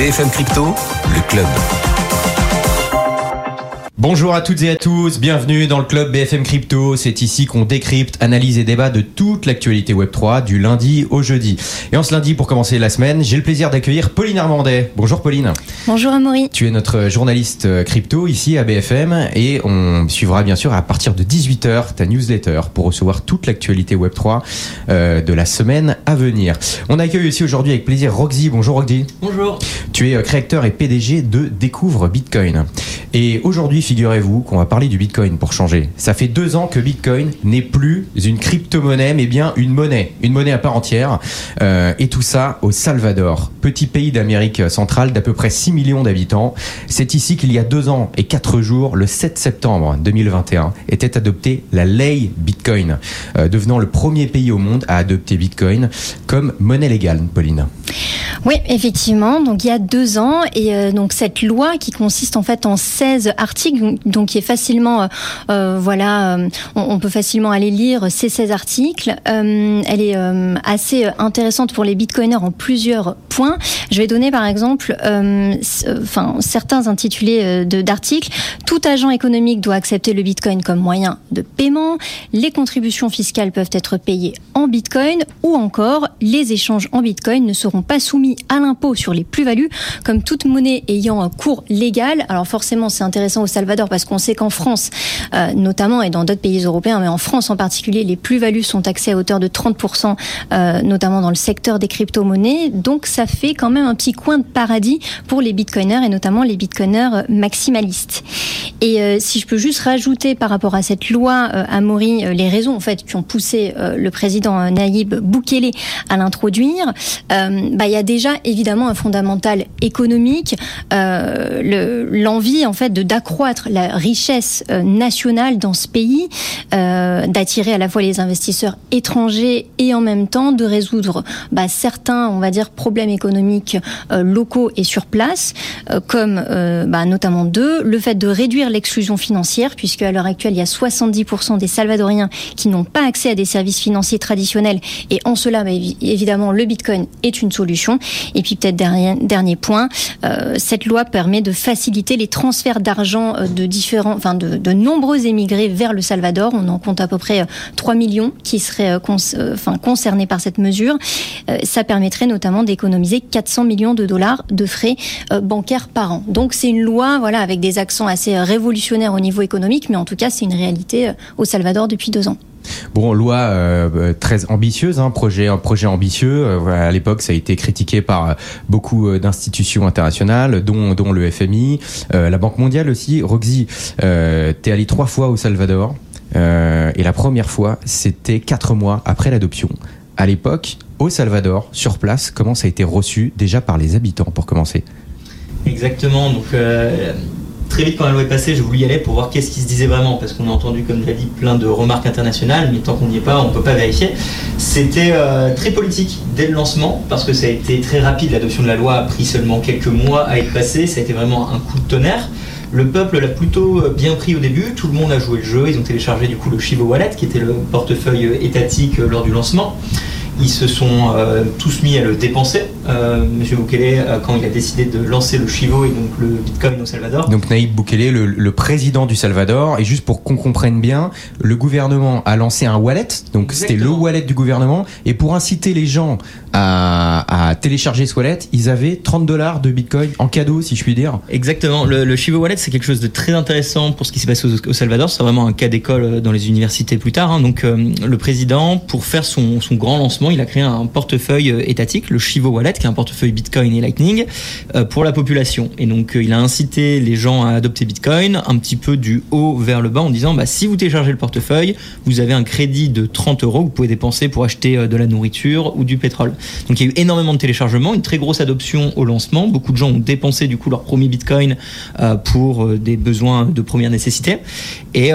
BFM Crypto, le club. Bonjour à toutes et à tous, bienvenue dans le club BFM Crypto. C'est ici qu'on décrypte, analyse et débat de toute l'actualité Web3 du lundi au jeudi. Et en ce lundi, pour commencer la semaine, j'ai le plaisir d'accueillir Pauline Armandet. Bonjour Pauline. Bonjour Amaury. Tu es notre journaliste euh, crypto ici à BFM et on suivra bien sûr à partir de 18h ta newsletter pour recevoir toute l'actualité Web3 euh, de la semaine à venir. On accueille aussi aujourd'hui avec plaisir Roxy. Bonjour Roxy. Bonjour. Tu es euh, créateur et PDG de Découvre Bitcoin. Et aujourd'hui, figurez-vous qu'on va parler du Bitcoin pour changer. Ça fait deux ans que Bitcoin n'est plus une crypto-monnaie, mais bien une monnaie, une monnaie à part entière. Euh, et tout ça au Salvador, petit pays d'Amérique centrale d'à peu près 6 millions d'habitants. C'est ici qu'il y a deux ans et quatre jours, le 7 septembre 2021, était adoptée la ley Bitcoin, euh, devenant le premier pays au monde à adopter Bitcoin comme monnaie légale, Pauline. Oui, effectivement. Donc il y a deux ans et euh, donc cette loi qui consiste en fait en 16 articles, donc qui est facilement, euh, euh, voilà, euh, on, peut facilement aller lire ces 16 articles. Elle est assez intéressante pour les bitcoiners en plusieurs points. Je vais donner par exemple, enfin certains intitulés d'articles. Tout agent économique doit accepter le bitcoin comme moyen de paiement. Les contributions fiscales peuvent être payées en bitcoin ou encore les échanges en bitcoin ne seront pas soumis à l'impôt sur les plus-values comme toute monnaie ayant un cours légal. Alors forcément, c'est intéressant au Salvador parce qu'on sait qu'en France, euh, notamment et dans d'autres pays européens, mais en France en particulier, les plus-values sont taxées à hauteur de 30%, euh, notamment dans le secteur des crypto-monnaies. Donc ça fait quand même un petit coin de paradis pour les bitcoiners et notamment les bitcoiners maximalistes. Et euh, si je peux juste rajouter par rapport à cette loi, euh, euh, les raisons en fait qui ont poussé euh, le président euh, Naïb Boukele à l'introduire, euh, bah, il y a déjà évidemment un fondamental économique, euh, le- l'envie en fait d'accroître la richesse euh, nationale dans ce pays, euh, d'attirer à la fois les investisseurs étrangers et en même temps de résoudre bah, certains, on va dire, problèmes économiques euh, locaux et sur place, comme bah, notamment deux, le fait de réduire l'exclusion financière, puisque à l'heure actuelle, il y a 70% des Salvadoriens qui n'ont pas accès à des services financiers traditionnels, et en cela, bah, évi- évidemment, le Bitcoin est une solution. Et puis peut-être dernier, dernier point, cette loi permet de faciliter les transferts d'argent de différents, enfin de, de nombreux émigrés vers le Salvador. On en compte à peu près euh, 3 millions qui seraient euh, euh, enfin, concernés par cette mesure. Euh, ça permettrait notamment d'économiser 400 millions de dollars de frais euh, bancaires par an. Donc c'est une loi, voilà, avec des accents assez euh, révolutionnaires au niveau économique, mais en tout cas c'est une réalité euh, au Salvador depuis deux ans. Bon, loi euh, très ambitieuse, hein, projet, un projet ambitieux. Euh, à l'époque, ça a été critiqué par euh, beaucoup euh, d'institutions internationales, dont, le FMI, la Banque mondiale aussi. Roxy, t'es allé trois fois au Salvador, et la première fois, c'était quatre mois après l'adoption. À l'époque, au Salvador, sur place, comment ça a été reçu déjà par les habitants, pour commencer? Exactement. Donc, très vite, quand la loi est passée, j'ai voulu y aller pour voir qu'est-ce qui se disait vraiment. Parce qu'on a entendu, comme déjà dit, plein de remarques internationales, mais tant qu'on n'y est pas, on ne peut pas vérifier. C'était euh, très politique dès le lancement, parce que ça a été très rapide. L'adoption de la loi a pris seulement quelques mois à être passée. Ça a été vraiment un coup de tonnerre. Le peuple l'a plutôt euh, bien pris au début, tout le monde a joué le jeu, ils ont téléchargé du coup le Chivo Wallet qui était le portefeuille euh, étatique lors du lancement. Ils se sont euh, tous mis à le dépenser. Euh, Monsieur Bukele, euh, quand il a décidé de lancer le Chivo et donc le Bitcoin au Salvador. Donc Naïb Boukele, le, le président du Salvador, et juste pour qu'on comprenne bien, le gouvernement a lancé un wallet, donc c'était le wallet du gouvernement, et pour inciter les gens à, à télécharger ce wallet, ils avaient 30 dollars de Bitcoin en cadeau, si je puis dire. Exactement. Le, le Chivo Wallet, c'est quelque chose de très intéressant pour ce qui s'est passé au, au Salvador. C'est vraiment un cas d'école euh, dans les universités plus tard. hein. Donc, euh, le président, pour faire son, son grand lancement, il a créé un portefeuille euh, étatique, le Chivo Wallet, qui est un portefeuille Bitcoin et Lightning, euh, pour la population. Et donc, euh, il a incité les gens à adopter Bitcoin un petit peu du haut vers le bas en disant, bah, si vous téléchargez le portefeuille, vous avez un crédit de 30 euros que vous pouvez dépenser pour acheter de la nourriture ou du pétrole. Donc il y a eu énormément de téléchargements, une très grosse adoption au lancement. Beaucoup de gens ont dépensé du coup leur premier bitcoin pour des besoins de première nécessité. Et,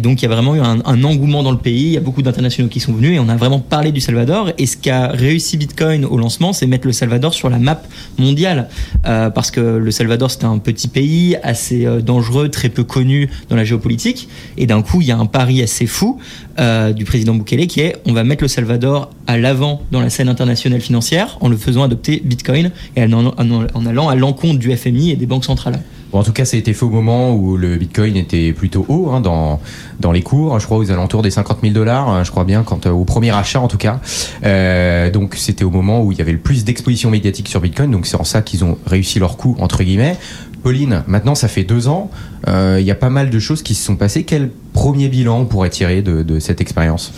donc il y a vraiment eu un engouement dans le pays. Il y a beaucoup d'internationaux qui sont venus et on a vraiment parlé du Salvador. Et ce qu'a réussi Bitcoin au lancement, c'est mettre le Salvador sur la map mondiale. Euh, parce que le Salvador, c'était un petit pays assez euh, dangereux, très peu connu dans la géopolitique. Et d'un coup, il y a un pari assez fou euh, du président Bukele qui est on va mettre le Salvador à l'avant dans la scène internationale financière en le faisant adopter Bitcoin et en allant à l'encontre du FMI et des banques centrales. Bon, en tout cas, ça a été fait au moment où le Bitcoin était plutôt haut hein, dans dans les cours. Je crois aux alentours des 50 000 dollars. hein, Je crois bien quand euh, au premier achat en tout cas. Euh, donc c'était au moment où il y avait le plus d'exposition médiatique sur Bitcoin. Donc c'est en ça qu'ils ont réussi leur coup entre guillemets. Pauline, maintenant ça fait deux ans. Euh, Il y a pas mal de choses qui se sont passées. Quel premier bilan on pourrait tirer de, cette expérience?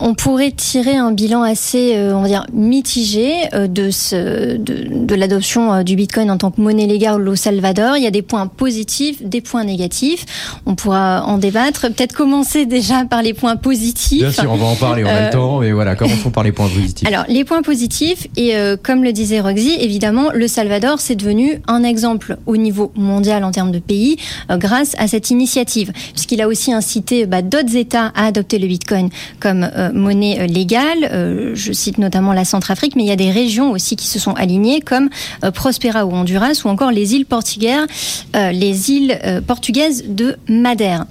On pourrait tirer un bilan assez, euh, on va dire, mitigé euh, de, ce, de, de l'adoption euh, du Bitcoin en tant que monnaie légale au Salvador. Il y a des points positifs, des points négatifs. On pourra en débattre. Peut-être commencer déjà par les points positifs. Bien sûr, on va en parler. On a Euh, le temps, mais voilà, commençons par les points positifs. Alors, les points positifs, et euh, comme le disait Roxy, évidemment, le Salvador, c'est devenu un exemple au niveau mondial en termes de pays euh, grâce à cette initiative, puisqu'il a aussi incité bah, d'autres États à adopter le Bitcoin comme euh, monnaie euh, légale. Euh, je cite notamment la Centrafrique, mais il y a des régions aussi qui se sont alignées, comme euh, Prospera ou Honduras, ou encore les îles portugaises, les îles portugaises de Madère.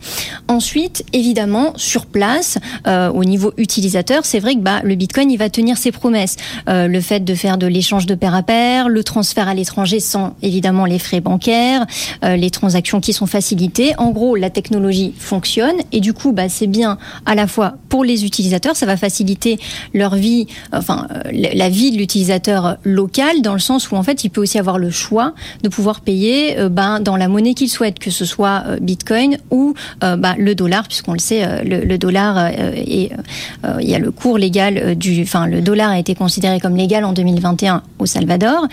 Ensuite, évidemment, sur place, au niveau utilisateur, c'est vrai que bah, le Bitcoin, il va tenir ses promesses. Le fait de faire de l'échange de pair à pair, le transfert à l'étranger sans évidemment les frais bancaires, les transactions qui sont facilitées. En gros, la technologie fonctionne et du coup, bah, c'est bien à la fois pour les utilisateurs, ça va faciliter leur vie, enfin euh, la vie de l'utilisateur local, dans le sens où en fait, il peut aussi avoir le choix de pouvoir payer euh, ben, dans la monnaie qu'il souhaite, que ce soit euh, Bitcoin ou bah, le dollar, puisqu'on le sait, le, dollar euh, il y a le cours légal du, enfin le dollar a été considéré comme légal en 2021 au Salvador.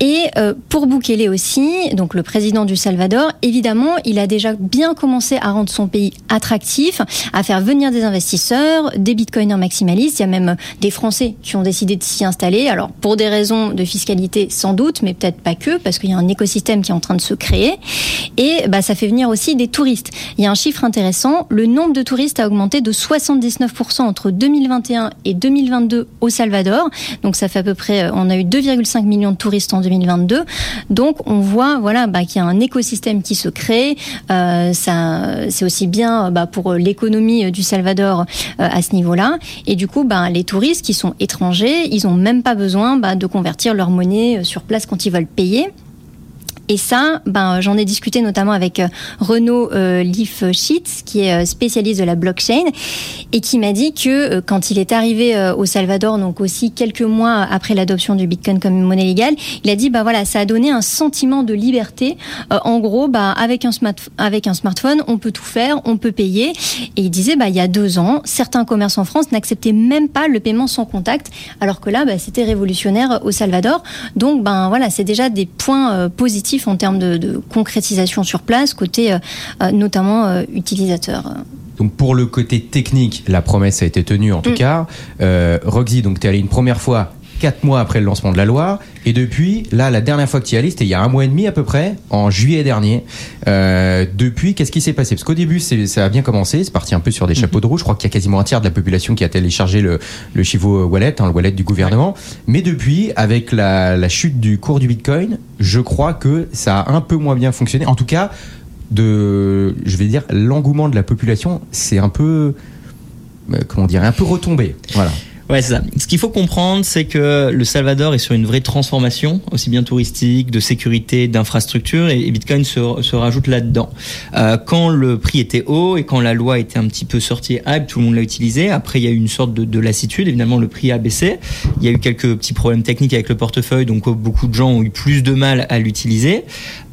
Et pour Bukele aussi, donc le président du Salvador, évidemment, il a déjà bien commencé à rendre son pays attractif, à faire venir des investisseurs, des bitcoiners maximalistes. Il y a même des Français qui ont décidé de s'y installer. Alors pour des raisons de fiscalité sans doute, mais peut-être pas que, parce qu'il y a un écosystème qui est en train de se créer. Et bah, ça fait venir aussi des touristes. Il y a un chiffre intéressant, le nombre de touristes a augmenté de 79% entre 2021 et 2022 au Salvador. Donc ça fait à peu près, euh, on a eu 2,5 millions de touristes en 2022. Donc on voit voilà bah, qu'il y a un écosystème qui se crée. Euh, ça, c'est aussi bien bah, pour l'économie euh, du Salvador à ce Et du coup, bah, les touristes qui sont étrangers, ils ont même pas besoin bah, de convertir leur monnaie euh, sur place quand ils veulent payer. Et ça, ben, j'en ai discuté notamment avec euh, Renaud euh, qui est euh, spécialiste de la blockchain, et qui m'a dit que euh, quand il est arrivé au Salvador, donc aussi quelques mois après l'adoption du Bitcoin comme monnaie légale, il a dit, bah voilà, ça a donné un sentiment de liberté. En gros, bah, avec un, avec un smartphone, on peut tout faire, on peut payer. Et il disait, bah, il y a deux ans, certains commerces en France n'acceptaient même pas le paiement sans contact, alors que là, c'était révolutionnaire au Salvador. Donc, ben voilà, c'est déjà des points euh, en termes de, de concrétisation sur place, côté euh, euh, notamment euh, utilisateur. Donc pour le côté technique, la promesse a été tenue en tout Mm. cas. Euh, Roxy, donc tu es allé une première fois quatre mois après le lancement de la loi, et depuis, là, la dernière fois que tu y allé, c'était il y a un mois et demi à peu près, en juillet dernier. Euh, depuis, qu'est-ce qui s'est passé? Parce qu'au début, ça a bien commencé, c'est parti un peu sur des chapeaux de roue. Je crois qu'il y a quasiment un tiers de la population qui a téléchargé le, le Chivo Wallet, hein, le wallet du gouvernement. Mais depuis, avec la, la chute du cours du Bitcoin, je crois que ça a un peu moins bien fonctionné. En tout cas, de, je vais dire, l'engouement de la population, c'est un peu, euh, comment dire, un peu retombé. Voilà. Ouais, c'est ça. Ce qu'il faut comprendre, c'est que le Salvador est sur une vraie transformation, aussi bien touristique, de sécurité, d'infrastructure, et, Bitcoin se, rajoute là-dedans. Euh, quand le prix était haut et quand la loi était un petit peu sortie hype, tout le monde l'a utilisé. Après, il y a eu une sorte de, de lassitude. Évidemment, le prix a baissé. Il y a eu quelques petits problèmes techniques avec le portefeuille, donc euh, beaucoup de gens ont eu plus de mal à l'utiliser.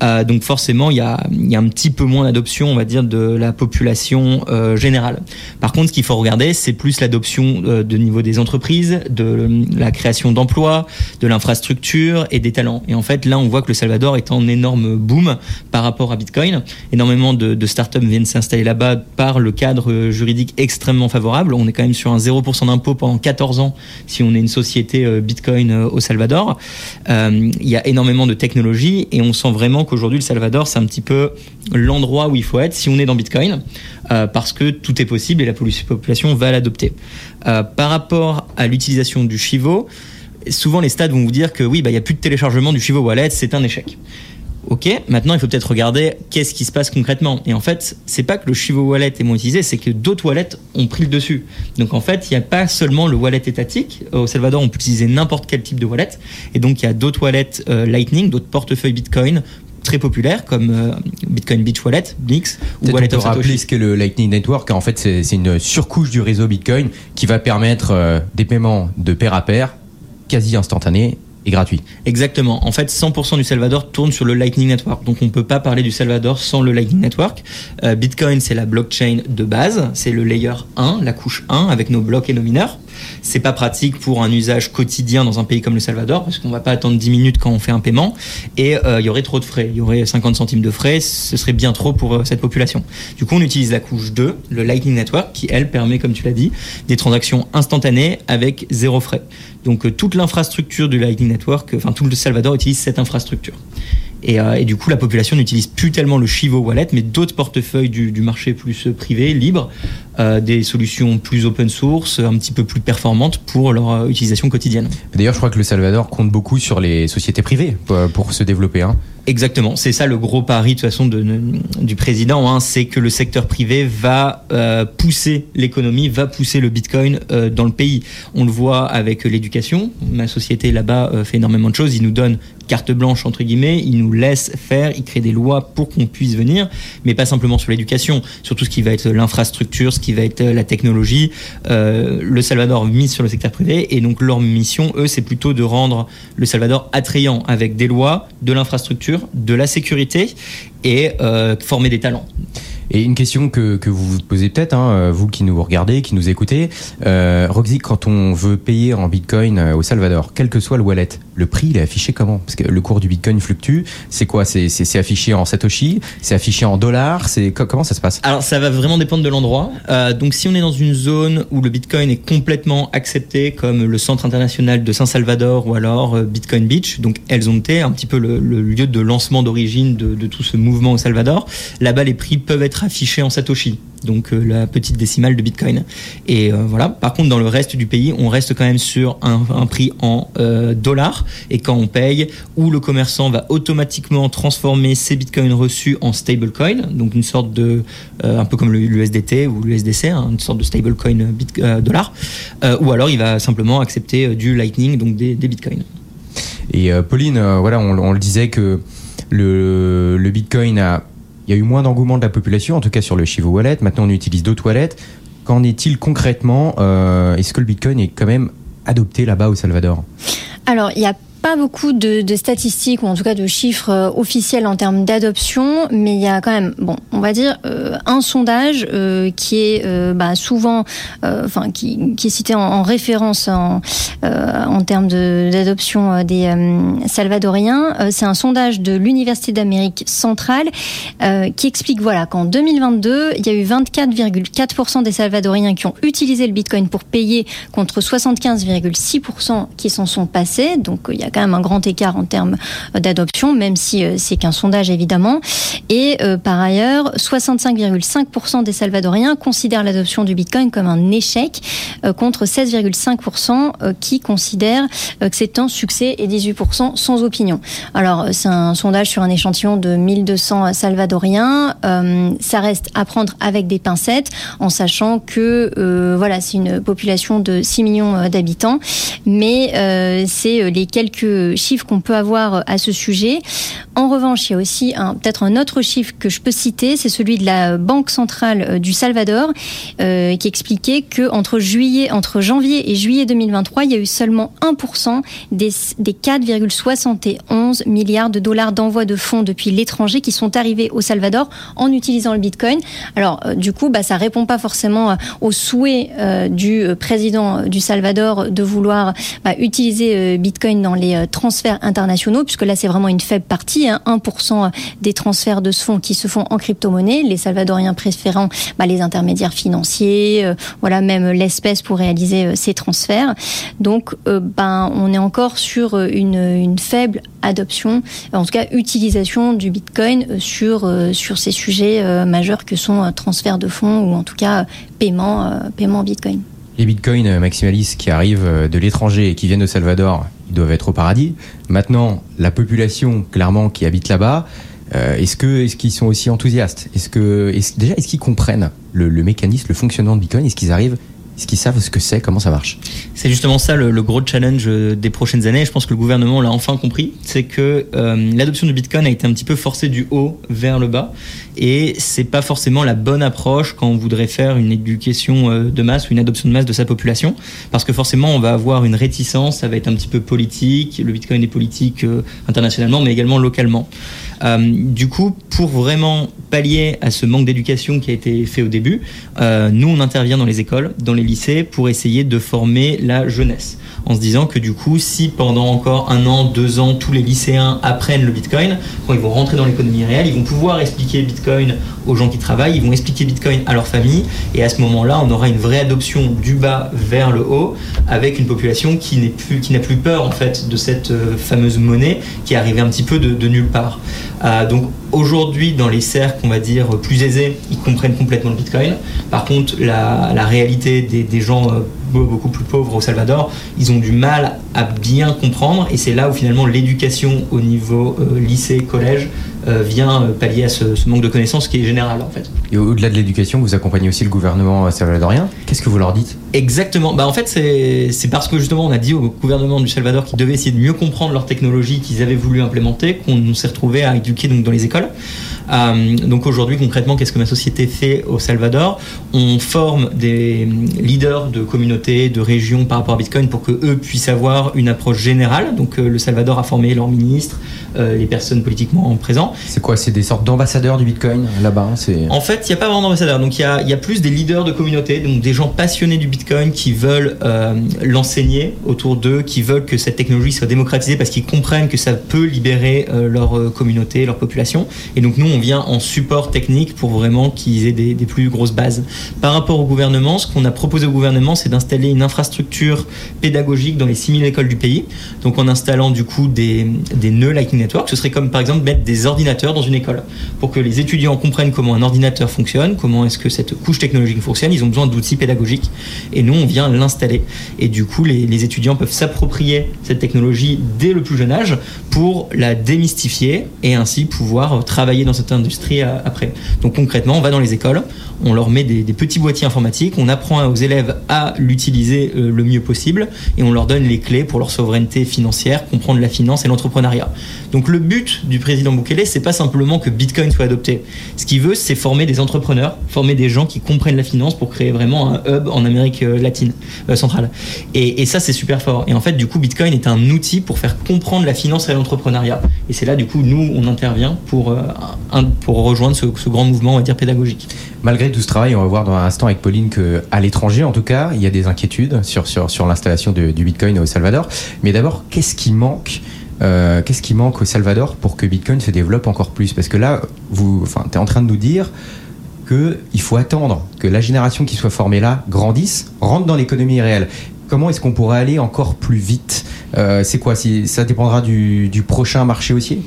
Euh, donc forcément, il y, a, un petit peu moins d'adoption, on va dire, de la population générale. Par contre, ce qu'il faut regarder, c'est plus l'adoption de niveau des entreprises, de la création d'emplois, de l'infrastructure et des talents. Et en fait, là, on voit que le Salvador est en énorme boom par rapport à Bitcoin. Énormément de, startups viennent s'installer là-bas par le cadre juridique extrêmement favorable. On est quand même sur un 0% d'impôt pendant 14 ans si on est une société euh, Bitcoin euh, au Salvador. Euh, il y a énormément de technologies et on sent vraiment qu'aujourd'hui, le Salvador, c'est un petit peu l'endroit où il faut être si on est dans Bitcoin, parce que tout est possible et la population va l'adopter. Par rapport à l'utilisation du Chivo, souvent les stades vont vous dire que oui, bah, il n'y a plus de téléchargement du Chivo Wallet, c'est un échec. Ok, maintenant il faut peut-être regarder qu'est-ce qui se passe concrètement. Et en fait, c'est pas que le Chivo Wallet est moins utilisé, c'est que d'autres wallets ont pris le dessus. Donc en fait, il n'y a pas seulement le wallet étatique. Au Salvador, on peut utiliser n'importe quel type de wallet. Et donc il y a d'autres wallets euh, Lightning, d'autres portefeuilles Bitcoin très populaires comme euh, Bitcoin Beach Wallet, Bix ou Wallet of rappeler ce qu'est le Lightning Network. En fait, c'est une surcouche du réseau Bitcoin qui va permettre euh, des paiements de pair à pair quasi instantanés gratuit. Exactement. En fait, 100% du Salvador tourne sur le Lightning Network. Donc, on ne peut pas parler du Salvador sans le Lightning Network. Euh, Bitcoin, c'est la blockchain de base. C'est le layer 1, la couche 1, avec nos blocs et nos mineurs. C'est pas pratique pour un usage quotidien dans un pays comme le Salvador, parce qu'on va pas attendre 10 minutes quand on fait un paiement. Et euh, il y aurait trop de frais. Il y aurait 50 centimes de frais. Ce serait bien trop pour euh, cette population. Du coup, on utilise la couche 2, le Lightning Network, qui, elle, permet, comme tu l'as dit, des transactions instantanées avec zéro frais. Donc euh, toute l'infrastructure du Lightning Network, enfin tout le Salvador utilise cette infrastructure. Euh, et, du coup, la population n'utilise plus tellement le Chivo Wallet, mais d'autres portefeuilles du, marché plus privé, libre, euh, des solutions plus open source, un petit peu plus performantes pour leur utilisation quotidienne. D'ailleurs, je crois que le Salvador compte beaucoup sur les sociétés privées pour, se développer. Hein. Exactement, c'est ça le gros pari de toute façon de, du président, hein, c'est que le secteur privé va euh, pousser l'économie, va pousser le Bitcoin euh, dans le pays. On le voit avec l'éducation. Ma société là-bas euh, fait énormément de choses. Il nous donne carte blanche entre guillemets, il nous laisse faire, il crée des lois pour qu'on puisse venir, mais pas simplement sur l'éducation, sur tout ce qui va être l'infrastructure, ce qui va être la technologie. le Salvador mise sur le secteur privé et donc leur mission, eux, c'est plutôt de rendre le Salvador attrayant avec des lois, de l'infrastructure de la sécurité et euh, former des talents. Et une question que, que vous vous posez peut-être, hein, euh, vous qui nous regardez, qui nous écoutez, euh, Roxy, quand on veut payer en Bitcoin euh, au Salvador, quel que soit le wallet, le prix il est affiché comment? Parce que le cours du Bitcoin fluctue. C'est quoi? C'est affiché en satoshi? C'est affiché en dollars? C'est comment ça se passe? Alors ça va vraiment dépendre de l'endroit. Euh, donc si on est dans une zone où le Bitcoin est complètement accepté, comme le Centre international de Saint Salvador ou alors Bitcoin Beach, donc ont été un petit peu le, lieu de lancement d'origine de tout ce mouvement au Salvador. Là-bas, les prix peuvent être affiché en Satoshi, donc euh, la petite décimale de Bitcoin. Et euh, voilà. Par contre, dans le reste du pays, on reste quand même sur un, prix en euh, dollars. Et quand on paye, où le commerçant va automatiquement transformer ses Bitcoins reçus en stablecoin, donc une sorte de, un peu comme l'USDT ou l'USDC, hein, une sorte de stablecoin dollar, ou alors il va simplement accepter du Lightning, donc des, Bitcoins. Et Pauline, voilà, on, le disait que le Bitcoin a il y a eu moins d'engouement de la population, en tout cas sur le Chivo Wallet. Maintenant, on utilise d'autres wallets. Qu'en est-il concrètement euh, Est-ce que le Bitcoin est quand même adopté là-bas au Salvador? Alors, il y a pas beaucoup de, statistiques ou en tout cas de chiffres euh, officiels en termes d'adoption, mais il y a quand même, bon, on va dire euh, un sondage euh, qui est bah, souvent, enfin, qui, est cité en, référence en, en termes d'adoption des Salvadoriens. C'est un sondage de l'Université d'Amérique centrale qui explique voilà qu'en 2022, il y a eu 24,4% des Salvadoriens qui ont utilisé le Bitcoin pour payer contre 75,6% qui s'en sont passés. Donc il y a quand même un grand écart en termes euh, d'adoption, même si euh, c'est qu'un sondage évidemment. Et euh, par ailleurs, 65,5% des Salvadoriens considèrent l'adoption du Bitcoin comme un échec, contre 16,5% qui considèrent que c'est un succès et 18% sans opinion. Alors c'est un sondage sur un échantillon de 1200 Salvadoriens. ça reste à prendre avec des pincettes, en sachant que voilà c'est une population de 6 millions d'habitants, mais c'est les quelques chiffres qu'on peut avoir à ce sujet. En revanche, il y a aussi peut-être un autre chiffre que je peux citer, c'est celui de la Banque centrale euh, du Salvador, euh, qui expliquait que entre juillet, entre janvier et juillet 2023, il y a eu seulement 1% des, des 4,71 milliards de dollars d'envoi de fonds depuis l'étranger qui sont arrivés au Salvador en utilisant le Bitcoin. Alors, euh, du coup, bah, ça répond pas forcément au souhait du président du Salvador de vouloir bah, utiliser Bitcoin dans les euh, transferts internationaux, puisque là c'est vraiment une faible partie, 1% hein. des transferts de ce fonds qui se font en crypto-monnaie, les Salvadoriens préférant bah, les intermédiaires financiers, euh, voilà même l'espèce pour réaliser euh, ces transferts. Donc ben, on est encore sur une, faible adoption, en tout cas utilisation du Bitcoin sur, sur ces sujets majeurs que sont transferts de fonds ou en tout cas paiement, paiement Bitcoin. Les bitcoins maximalistes qui arrivent de l'étranger et qui viennent au Salvador, ils doivent être au paradis. Maintenant, la population, clairement, qui habite là-bas, est-ce que est-ce qu'ils sont aussi enthousiastes? Est-ce que déjà est-ce qu'ils comprennent le, le, mécanisme, le fonctionnement de Bitcoin? Est-ce qu'ils arrivent est-ce qu'ils savent ce que c'est, comment ça marche? C'est justement ça le, gros challenge euh, des prochaines années. Je pense que le gouvernement l'a enfin compris. C'est que euh, l'adoption du Bitcoin a été un petit peu forcée du haut vers le bas. Et c'est pas forcément la bonne approche quand on voudrait faire une éducation euh, de masse ou une adoption de masse de sa population. Parce que forcément, on va avoir une réticence, ça va être un petit peu politique. Le Bitcoin est politique internationalement, mais également localement. Du coup, pour vraiment pallier à ce manque d'éducation qui a été fait au début, nous, on intervient dans les écoles, dans les lycée pour essayer de former la jeunesse. En se disant que du coup, si pendant encore un an, deux ans, tous les lycéens apprennent le Bitcoin, quand ils vont rentrer dans l'économie réelle, ils vont pouvoir expliquer Bitcoin aux gens qui travaillent, ils vont expliquer Bitcoin à leur famille, et à ce moment-là, on aura une vraie adoption du bas vers le haut, avec une population qui n'est plus, qui n'a plus peur en fait de cette euh, fameuse monnaie qui est arrivée un petit peu de, nulle part. Euh, donc aujourd'hui, dans les cercles, on va dire plus aisés, comprennent complètement le Bitcoin. Par contre, la, la réalité des des, gens euh, beaucoup plus pauvres au Salvador, ils ont du mal à bien comprendre et c'est là où finalement l'éducation au niveau euh, lycée, collège euh, vient pallier à ce, manque de connaissances qui est général en fait. Et au-delà de l'éducation, vous accompagnez aussi le gouvernement salvadorien. Qu'est-ce que vous leur dites? Exactement. Bah, en fait, c'est parce que justement on a dit au gouvernement du Salvador qu'ils devaient essayer de mieux comprendre leur technologie qu'ils avaient voulu implémenter qu'on s'est retrouvé à éduquer donc, dans les écoles. Euh, donc aujourd'hui, concrètement, qu'est-ce que ma société fait au Salvador? On forme des leaders de communautés, de régions par rapport à Bitcoin pour que eux puissent avoir une approche générale. Donc euh, le Salvador a formé leurs ministres, euh, les personnes politiquement présentes. C'est quoi? C'est des sortes d'ambassadeurs du Bitcoin là-bas En fait, il n'y a pas vraiment d'ambassadeurs. Donc il y a, y a, plus des leaders de communautés, donc des gens passionnés du Bitcoin qui veulent l'enseigner autour d'eux, qui veulent que cette technologie soit démocratisée parce qu'ils comprennent que ça peut libérer leur communauté, leur population. Et donc nous, on vient en support technique pour vraiment qu'ils aient des, plus grosses bases. Par rapport au gouvernement, ce qu'on a proposé au gouvernement, c'est d'installer une infrastructure pédagogique dans les 6000 écoles du pays. Donc en installant du coup des, des nœuds Lightning Network, ce serait comme par exemple mettre des ordinateurs dans une école pour que les étudiants comprennent comment un ordinateur fonctionne, comment est-ce que cette couche technologique fonctionne. Ils ont besoin d'outils pédagogiques et nous on vient l'installer. Et du coup, les, les étudiants peuvent s'approprier cette technologie dès le plus jeune âge pour la démystifier et ainsi pouvoir travailler dans cette industrie après. Donc concrètement, on va dans les écoles, on leur met des, petits boîtiers informatiques, on apprend aux élèves à l'utiliser euh, le mieux possible et on leur donne les clés pour leur souveraineté financière, comprendre la finance et l'entrepreneuriat. Donc le but du président Bukele, c'est pas simplement que Bitcoin soit adopté. Ce qu'il veut, c'est former des entrepreneurs, former des gens qui comprennent la finance pour créer vraiment un hub en Amérique euh, latine, euh, centrale. Et, ça, c'est super fort. Et en fait, du coup, Bitcoin est un outil pour faire comprendre la finance et l'entrepreneuriat. Et c'est là, du coup, nous, on intervient pour, pour rejoindre ce, grand mouvement, on va dire, pédagogique. Malgré tout ce travail, on va voir dans un instant avec Pauline qu'à l'étranger, en tout cas, il y a des inquiétudes sur, sur, sur l'installation du Bitcoin au Salvador. Mais d'abord, qu'est-ce qui manque euh, Qu'est-ce qui manque au Salvador pour que Bitcoin se développe encore plus? Parce que là, vous, enfin, es en train de nous dire qu'il faut attendre que la génération qui soit formée là grandisse, rentre dans l'économie réelle. Comment est-ce qu'on pourrait aller encore plus vite? Euh, C'est quoi? Ça dépendra du, du prochain marché haussier?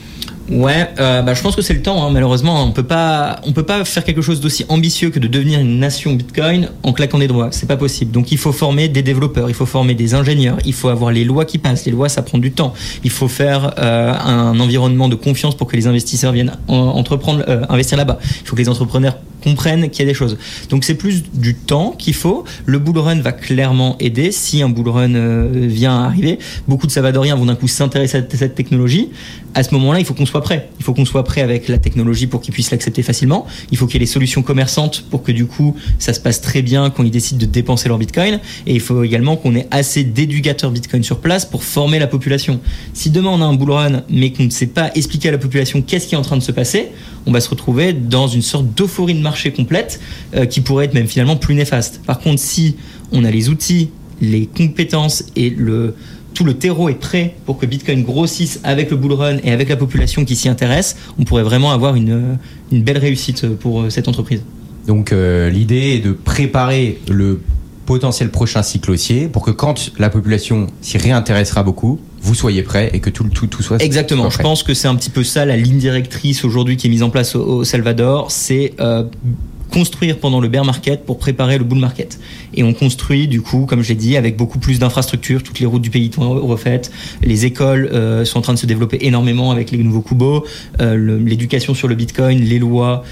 Ouais, euh, bah, je pense que c'est le temps. Hein. Malheureusement, on peut pas, on peut pas faire quelque chose d'aussi ambitieux que de devenir une nation Bitcoin en claquant des doigts. C'est pas possible. Donc, il faut former des développeurs, il faut former des ingénieurs, il faut avoir les lois qui passent. Les lois, ça prend du temps. Il faut faire euh, un environnement de confiance pour que les investisseurs viennent entreprendre, euh, investir là-bas. Il faut que les entrepreneurs comprennent qu'il y a des choses. Donc c'est plus du temps qu'il faut. Le bull run va clairement aider si un bull run euh, vient arriver. Beaucoup de Salvadoriens vont d'un coup s'intéresser à cette technologie. À ce moment-là, il faut qu'on soit prêt. Il faut qu'on soit prêt avec la technologie pour qu'ils puissent l'accepter facilement. Il faut qu'il y ait les solutions commerçantes pour que du coup ça se passe très bien quand ils décident de dépenser leur bitcoin. Et il faut également qu'on ait assez d'éducateurs bitcoin sur place pour former la population. Si demain on a un bull run mais qu'on ne sait pas expliquer à la population qu'est-ce qui est en train de se passer, on va se retrouver dans une sorte d'euphorie de marché complète euh, qui pourrait être même finalement plus néfaste. Par contre, si on a les outils, les compétences et le, tout le terreau est prêt pour que Bitcoin grossisse avec le bull run et avec la population qui s'y intéresse, on pourrait vraiment avoir une, une belle réussite pour euh, cette entreprise. Donc euh, l'idée est de préparer le potentiel prochain cycle haussier pour que quand la population s'y réintéressera beaucoup, vous soyez prêt et que tout, tout, tout soit Exactement. je pense que c'est un petit peu ça la ligne directrice aujourd'hui qui est mise en place au, Salvador. C'est euh, construire pendant le bear market pour préparer le bull market. Et on construit du coup, comme j'ai dit, avec beaucoup plus d'infrastructures. Toutes les routes du pays sont refaites. Les écoles euh, sont en train de se développer énormément avec les nouveaux Kubo, euh, l'éducation sur le Bitcoin, les lois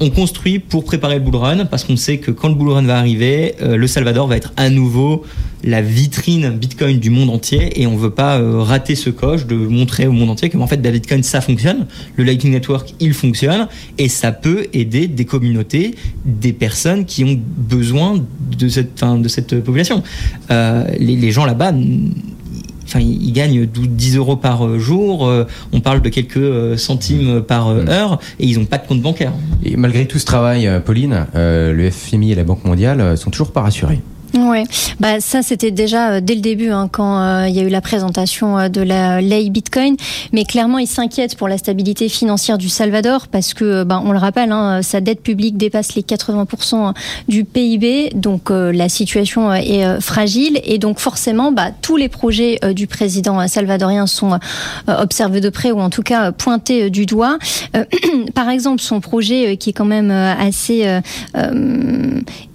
on construit pour préparer le bull run parce qu'on sait que quand le bull run va arriver, euh, le Salvador va être à nouveau la vitrine Bitcoin du monde entier et on veut pas euh, rater ce coche de montrer au monde entier que en fait la Bitcoin ça fonctionne, le Lightning Network il fonctionne et ça peut aider des communautés, des personnes qui ont besoin de cette, de cette population. Euh, les, les gens là-bas enfin, ils gagnent 10 euros par euh, jour, euh, on parle de quelques euh, centimes par mm. heure, et ils n'ont pas de compte bancaire. Et malgré tout ce travail, Pauline, le FMI et la Banque mondiale sont toujours pas rassurés. Ouais, bah ça c'était déjà euh, dès le début hein, quand euh, il y a eu la présentation euh, de la lei Bitcoin, mais clairement ils s'inquiètent pour la stabilité financière du Salvador parce que bah, on le rappelle, hein, sa dette publique dépasse les 80% du PIB, donc la situation est fragile. Et donc forcément bah, tous les projets du président salvadorien sont observés de près ou en tout cas pointés du doigt. par exemple, son projet qui est quand même assez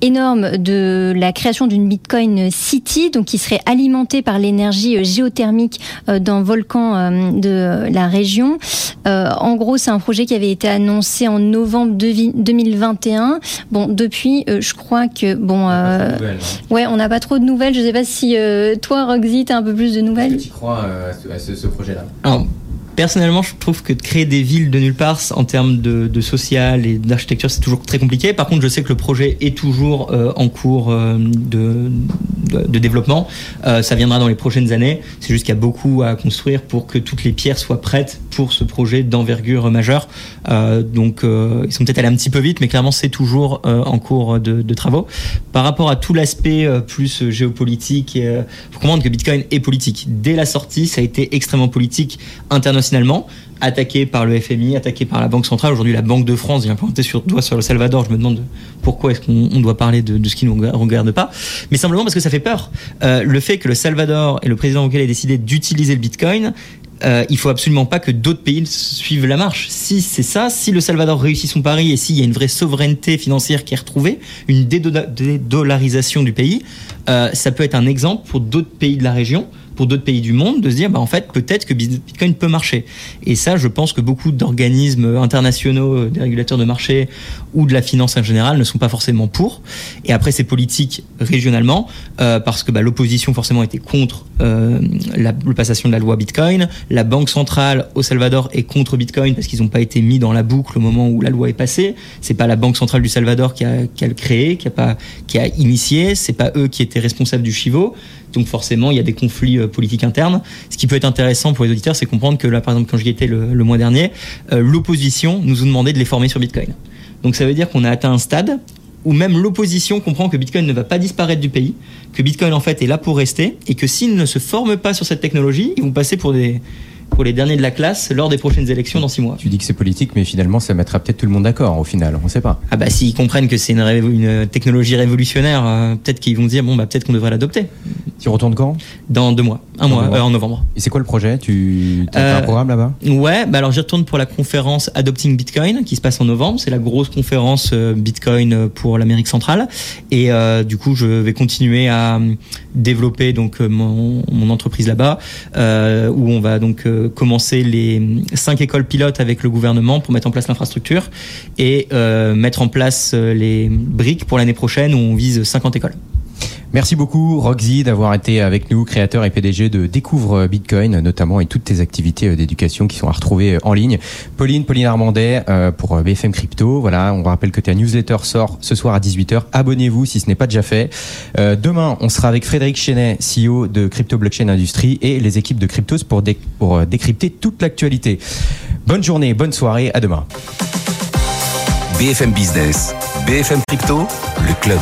énorme de la création d'une Bitcoin City, donc qui serait alimentée par l'énergie euh, géothermique euh, d'un volcan euh, de la région. en gros, c'est un projet qui avait été annoncé en novembre 2021. Bon, depuis, je crois que bon, hein. ouais, on n'a pas trop de nouvelles. Je sais pas si toi, Roxy, as un peu plus de nouvelles? Tu crois à ce, ce projet-là? Personnellement, je trouve que de créer des villes de nulle part en termes de, social et d'architecture, c'est toujours très compliqué. Par contre, je sais que le projet est toujours euh, en cours euh, de, de, développement. Euh, ça viendra dans les prochaines années. C'est juste qu'il y a beaucoup à construire pour que toutes les pierres soient prêtes pour ce projet d'envergure majeure. donc, ils sont peut-être allés un petit peu vite, mais clairement, c'est toujours en cours de, travaux. Par rapport à tout l'aspect plus géopolitique, il faut comprendre que Bitcoin est politique. Dès la sortie, ça a été extrêmement politique international finalement, attaqué par le FMI, attaqué par la Banque centrale. Aujourd'hui, la Banque de France vient pointer sur doigt sur le Salvador. Je me demande pourquoi est-ce qu'on doit parler de, ce qui nous regarde pas. Mais simplement parce que ça fait peur. Euh, le fait que le Salvador et le président auquel ait décidé d'utiliser le Bitcoin, euh, il faut absolument pas que d'autres pays suivent la marche. Si c'est ça, si le Salvador réussit son pari et s'il y a une vraie souveraineté financière qui est retrouvée, une dédollarisation du pays, euh, ça peut être un exemple pour d'autres pays de la région pour d'autres pays du monde de se dire bah en fait peut-être que Bitcoin peut marcher. Et ça, je pense que beaucoup d'organismes internationaux, euh, des régulateurs de marché ou de la finance en général ne sont pas forcément pour. Et après, c'est politique régionalement euh, parce que bah, l'opposition forcément était contre euh, la, passation de la loi Bitcoin. La banque centrale au Salvador est contre Bitcoin parce qu'ils n'ont pas été mis dans la boucle au moment où la loi est passée. C'est pas la banque centrale du Salvador qui a, créé, qui a pas, qui a initié. C'est pas eux qui étaient responsables du chivo. Donc forcément, il y a des conflits euh, politiques internes. Ce qui peut être intéressant pour les auditeurs, c'est comprendre que là, par exemple, quand j'y étais le, mois dernier, euh, l'opposition nous a demandé de les former sur Bitcoin. Donc ça veut dire qu'on a atteint un stade où même l'opposition comprend que Bitcoin ne va pas disparaître du pays, que Bitcoin en fait est là pour rester, et que s'ils ne se forment pas sur cette technologie, ils vont passer pour des, pour les derniers de la classe lors des prochaines élections dans six mois. Tu dis que c'est politique, mais finalement, ça mettra peut-être tout le monde d'accord au final, on ne sait pas. Ah bah s'ils comprennent que c'est une, une, technologie révolutionnaire, euh, peut-être qu'ils vont dire bon bah peut-être qu'on devrait l'adopter. Tu retournes quand? Dans deux mois, un mois, euh, en novembre. Et c'est quoi le projet? Tu as un euh, programme là-bas? Ouais, bah alors j'y retourne pour la conférence Adopting Bitcoin qui se passe en novembre. C'est la grosse conférence Bitcoin pour l'Amérique centrale, et du coup je vais continuer à développer donc mon, mon entreprise là-bas, où on va donc commencer les cinq écoles pilotes avec le gouvernement pour mettre en place l'infrastructure et euh, mettre en place euh, les briques pour l'année prochaine où on vise 50 écoles. Merci beaucoup Roxy d'avoir été avec nous, créateur et PDG de Découvre Bitcoin notamment et toutes tes activités euh, d'éducation qui sont à retrouver en ligne. Pauline, Pauline Armandet pour BFM Crypto. Voilà, on rappelle que ta newsletter sort ce soir à 18h. Abonnez-vous si ce n'est pas déjà fait. demain, on sera avec Frédéric Chenet, CEO de Crypto Blockchain Industrie et les équipes de Cryptos pour, pour décrypter toute l'actualité. Bonne journée, bonne soirée, à demain. BFM Business, BFM Crypto, le club.